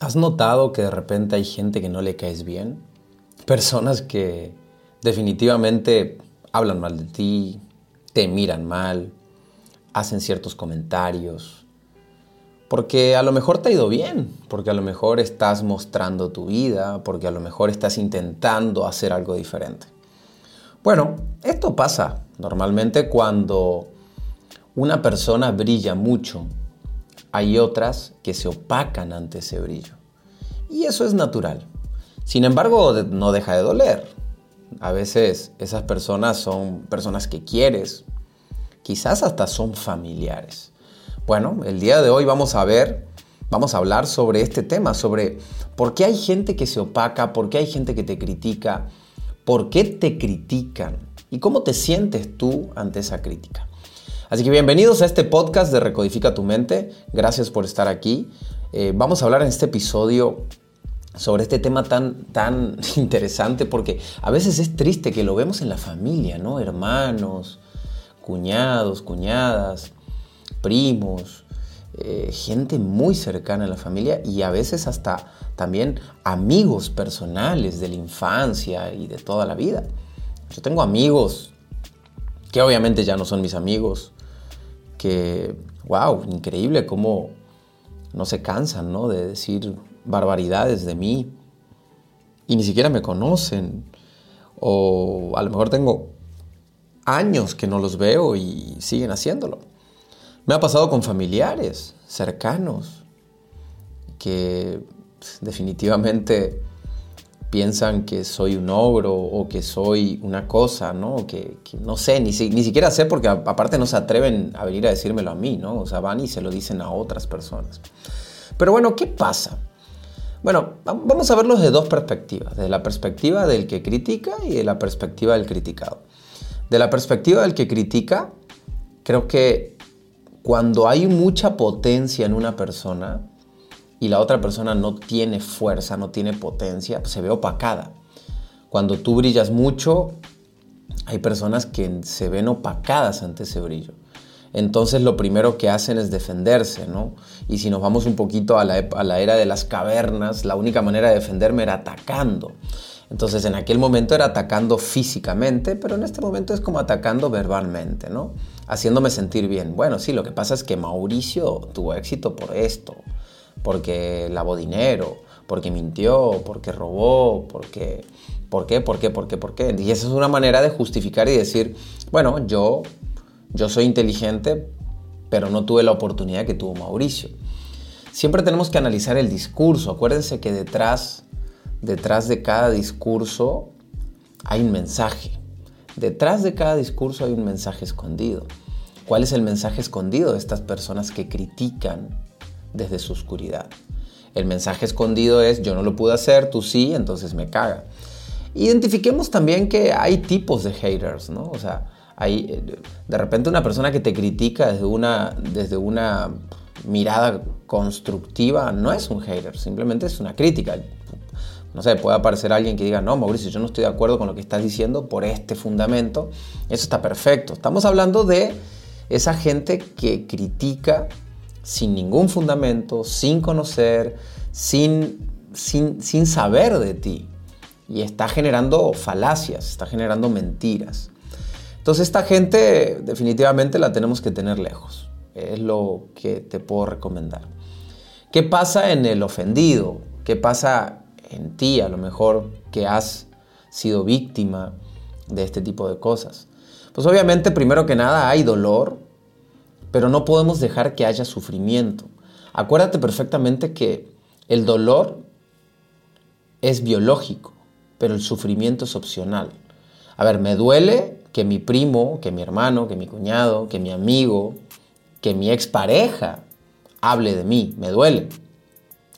¿Has notado que de repente hay gente que no le caes bien? Personas que definitivamente hablan mal de ti, te miran mal, hacen ciertos comentarios, porque a lo mejor te ha ido bien, porque a lo mejor estás mostrando tu vida, porque a lo mejor estás intentando hacer algo diferente. Bueno, esto pasa normalmente cuando una persona brilla mucho hay otras que se opacan ante ese brillo. Y eso es natural. Sin embargo, no deja de doler. A veces esas personas son personas que quieres, quizás hasta son familiares. Bueno, el día de hoy vamos a ver, vamos a hablar sobre este tema, sobre por qué hay gente que se opaca, por qué hay gente que te critica, por qué te critican y cómo te sientes tú ante esa crítica. Así que bienvenidos a este podcast de Recodifica tu mente. Gracias por estar aquí. Eh, vamos a hablar en este episodio sobre este tema tan, tan interesante porque a veces es triste que lo vemos en la familia, ¿no? Hermanos, cuñados, cuñadas, primos, eh, gente muy cercana a la familia y a veces hasta también amigos personales de la infancia y de toda la vida. Yo tengo amigos que obviamente ya no son mis amigos, que, wow, increíble cómo no se cansan, ¿no? De decir barbaridades de mí y ni siquiera me conocen. O a lo mejor tengo años que no los veo y siguen haciéndolo. Me ha pasado con familiares cercanos que definitivamente piensan que soy un ogro o que soy una cosa, ¿no? Que, no sé, ni, ni, siquiera sé porque aparte no se atreven a venir a decírmelo a mí, ¿no? O sea, van y se lo dicen a otras personas. Pero bueno, ¿qué pasa? Bueno, vamos a verlo desde dos perspectivas, desde la perspectiva del que critica y de la perspectiva del criticado. De la perspectiva del que critica, creo que cuando hay mucha potencia en una persona, y la otra persona no tiene fuerza, no tiene potencia, pues se ve opacada. Cuando tú brillas mucho, hay personas que se ven opacadas ante ese brillo. Entonces lo primero que hacen es defenderse, ¿no? Y si nos vamos un poquito a la, a la era de las cavernas, la única manera de defenderme era atacando. Entonces en aquel momento era atacando físicamente, pero en este momento es como atacando verbalmente, ¿no? Haciéndome sentir bien. Bueno, sí, lo que pasa es que Mauricio tuvo éxito por esto porque lavó dinero, porque mintió, porque robó, porque... ¿Por qué? ¿Por qué? ¿Por qué? ¿Por qué? Y esa es una manera de justificar y decir, bueno, yo, yo soy inteligente, pero no tuve la oportunidad que tuvo Mauricio. Siempre tenemos que analizar el discurso. Acuérdense que detrás, detrás de cada discurso hay un mensaje. Detrás de cada discurso hay un mensaje escondido. ¿Cuál es el mensaje escondido de estas personas que critican desde su oscuridad. El mensaje escondido es yo no lo pude hacer, tú sí, entonces me caga. Identifiquemos también que hay tipos de haters, ¿no? O sea, hay eh, de repente una persona que te critica desde una, desde una mirada constructiva no es un hater, simplemente es una crítica. No sé, puede aparecer alguien que diga, no, Mauricio, yo no estoy de acuerdo con lo que estás diciendo por este fundamento. Eso está perfecto. Estamos hablando de esa gente que critica sin ningún fundamento, sin conocer, sin, sin, saber de ti. Y está generando falacias, está generando mentiras. Entonces esta gente definitivamente la tenemos que tener lejos. Es lo que te puedo recomendar. ¿Qué pasa en el ofendido? ¿Qué pasa en ti a lo mejor que has sido víctima de este tipo de cosas? Pues obviamente primero que nada hay dolor, pero no podemos dejar que haya sufrimiento. Acuérdate perfectamente que el dolor es biológico, pero el sufrimiento es opcional. A ver, me duele que mi primo, que mi hermano, que mi cuñado, que mi amigo, que mi expareja hable de mí, me duele.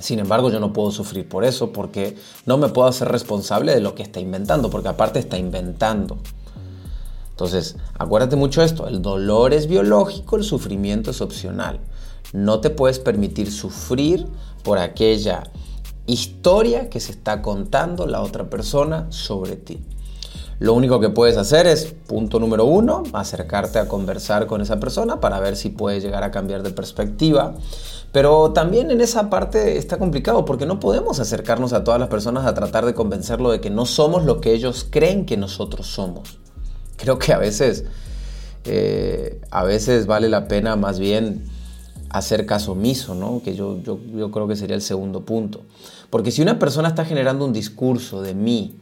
Sin embargo, yo no puedo sufrir por eso porque no me puedo hacer responsable de lo que está inventando, porque aparte está inventando. Entonces, acuérdate mucho esto, el dolor es biológico, el sufrimiento es opcional. No te puedes permitir sufrir por aquella historia que se está contando la otra persona sobre ti. Lo único que puedes hacer es, punto número uno, acercarte a conversar con esa persona para ver si puedes llegar a cambiar de perspectiva. Pero también en esa parte está complicado porque no podemos acercarnos a todas las personas a tratar de convencerlo de que no somos lo que ellos creen que nosotros somos. Creo que a veces, eh, a veces vale la pena más bien hacer caso omiso, ¿no? que yo, yo, creo que sería el segundo punto. Porque si una persona está generando un discurso de mí,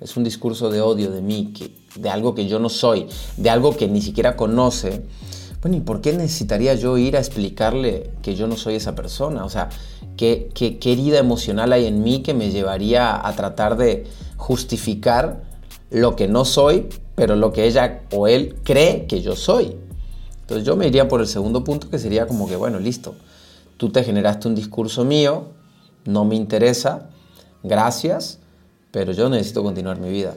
es un discurso de odio de mí, de algo que yo no soy, de algo que ni siquiera conoce, bueno, ¿y por qué necesitaría yo ir a explicarle que yo no soy esa persona? O sea, ¿qué, qué, qué herida emocional hay en mí que me llevaría a tratar de justificar lo que no soy, pero lo que ella o él cree que yo soy? Entonces yo me iría por el segundo punto que sería como que, bueno, listo, tú te generaste un discurso mío, no me interesa, gracias, pero yo necesito continuar mi vida.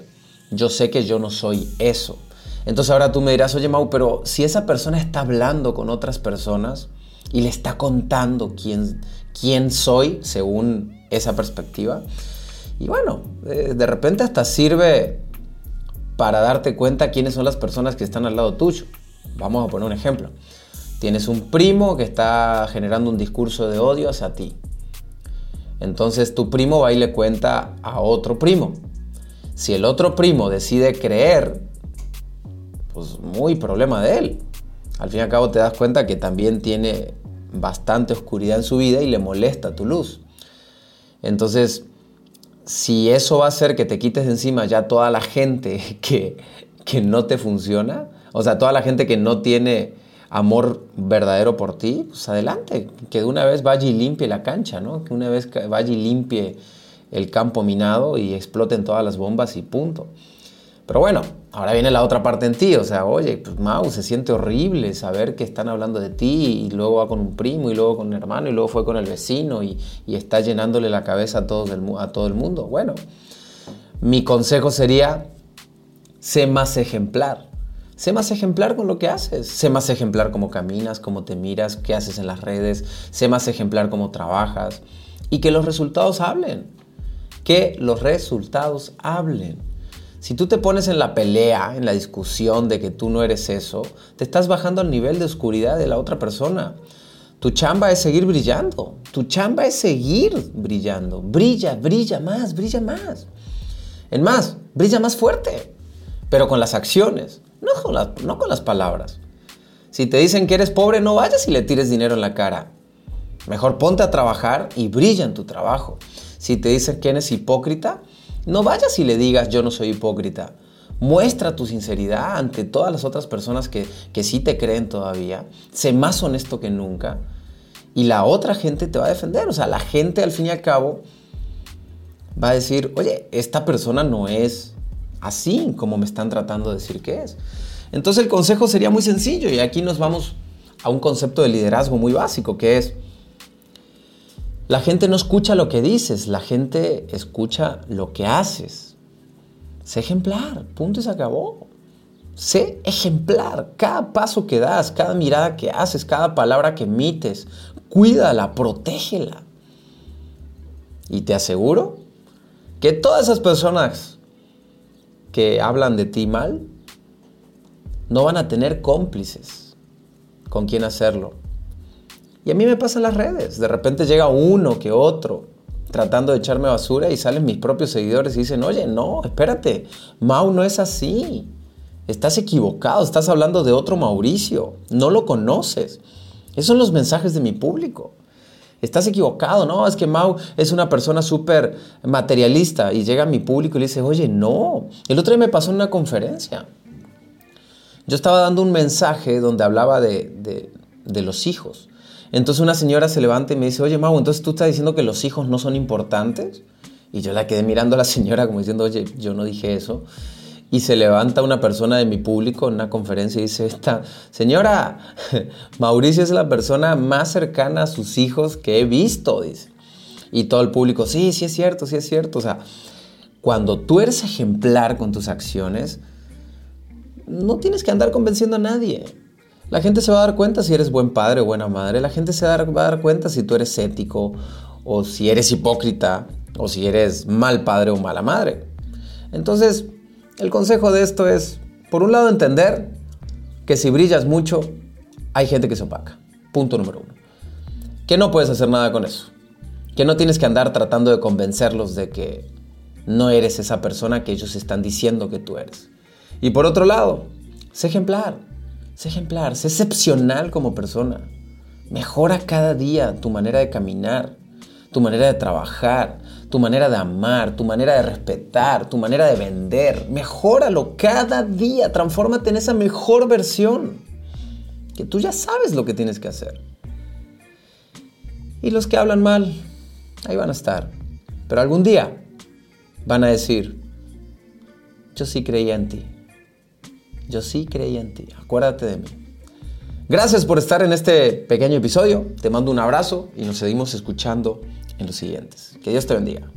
Yo sé que yo no soy eso. Entonces ahora tú me dirás, oye Mau, pero si esa persona está hablando con otras personas y le está contando quién, quién soy según esa perspectiva, y bueno, eh, de repente hasta sirve para darte cuenta quiénes son las personas que están al lado tuyo. Vamos a poner un ejemplo. Tienes un primo que está generando un discurso de odio hacia ti. Entonces tu primo va y le cuenta a otro primo. Si el otro primo decide creer, pues muy problema de él. Al fin y al cabo te das cuenta que también tiene bastante oscuridad en su vida y le molesta tu luz. Entonces, si eso va a hacer que te quites de encima ya toda la gente que, que no te funciona, o sea, toda la gente que no tiene amor verdadero por ti, pues adelante, que de una vez vaya y limpie la cancha, ¿no? Que una vez vaya y limpie el campo minado y exploten todas las bombas y punto. Pero bueno, ahora viene la otra parte en ti, o sea, oye, pues Mau, se siente horrible saber que están hablando de ti y luego va con un primo y luego con un hermano y luego fue con el vecino y, está llenándole la cabeza a todo, el, a todo el mundo. Bueno, mi consejo sería, sé más ejemplar. Sé más ejemplar con lo que haces. Sé más ejemplar cómo caminas, cómo te miras, qué haces en las redes. Sé más ejemplar cómo trabajas. Y que los resultados hablen. Que los resultados hablen. Si tú te pones en la pelea, en la discusión de que tú no eres eso, te estás bajando al nivel de oscuridad de la otra persona. Tu chamba es seguir brillando. Tu chamba es seguir brillando. Brilla, brilla más, brilla más. En más, brilla más fuerte, pero con las acciones. No con, las, no con las palabras. Si te dicen que eres pobre, no vayas y le tires dinero en la cara. Mejor ponte a trabajar y brilla en tu trabajo. Si te dicen que eres hipócrita, no vayas y le digas yo no soy hipócrita. Muestra tu sinceridad ante todas las otras personas que, que sí te creen todavía. Sé más honesto que nunca. Y la otra gente te va a defender. O sea, la gente al fin y al cabo va a decir, oye, esta persona no es así como me están tratando de decir que es. Entonces el consejo sería muy sencillo y aquí nos vamos a un concepto de liderazgo muy básico que es, la gente no escucha lo que dices, la gente escucha lo que haces. Sé ejemplar, punto y se acabó. Sé ejemplar, cada paso que das, cada mirada que haces, cada palabra que emites, cuídala, protégela. Y te aseguro que todas esas personas que hablan de ti mal, no van a tener cómplices con quien hacerlo. Y a mí me pasa en las redes. De repente llega uno que otro tratando de echarme basura y salen mis propios seguidores y dicen, oye, no, espérate, Mau no es así. Estás equivocado, estás hablando de otro Mauricio, no lo conoces. Esos son los mensajes de mi público. Estás equivocado, no, es que Mau es una persona súper materialista y llega a mi público y le dice, oye, no. El otro día me pasó en una conferencia. Yo estaba dando un mensaje donde hablaba de, de los hijos. Entonces una señora se levanta y me dice, oye Mau, entonces tú estás diciendo que los hijos no son importantes. Y yo la quedé mirando a la señora como diciendo, oye, yo no dije eso y se levanta una persona de mi público en una conferencia y dice, esta señora, Mauricio es la persona más cercana a sus hijos que he visto, dice. Y todo el público, sí, sí es cierto, sí es cierto. O sea, cuando tú eres ejemplar con tus acciones, no tienes que andar convenciendo a nadie. La gente se va a dar cuenta si eres buen padre o buena madre. La gente se va a dar cuenta si tú eres ético o si eres hipócrita o si eres mal padre o mala madre. Entonces, El consejo de esto es, por un lado, entender que si brillas mucho, hay gente que se opaca. Punto número uno. Que no puedes hacer nada con eso. Que no tienes que andar tratando de convencerlos de que no eres esa persona que ellos están diciendo que tú eres. Y por otro lado, sé ejemplar. Sé ejemplar, sé excepcional como persona. Mejora cada día tu manera de caminar, tu manera de trabajar, tu manera de amar, tu manera de respetar, tu manera de vender. Mejóralo cada día, transfórmate en esa mejor versión. Que tú ya sabes lo que tienes que hacer. Y los que hablan mal, ahí van a estar. Pero algún día van a decir, yo sí creía en ti. Yo sí creía en ti. Acuérdate de mí. Gracias por estar en este pequeño episodio. Te mando un abrazo y nos seguimos escuchando en los siguientes. Que Dios te bendiga.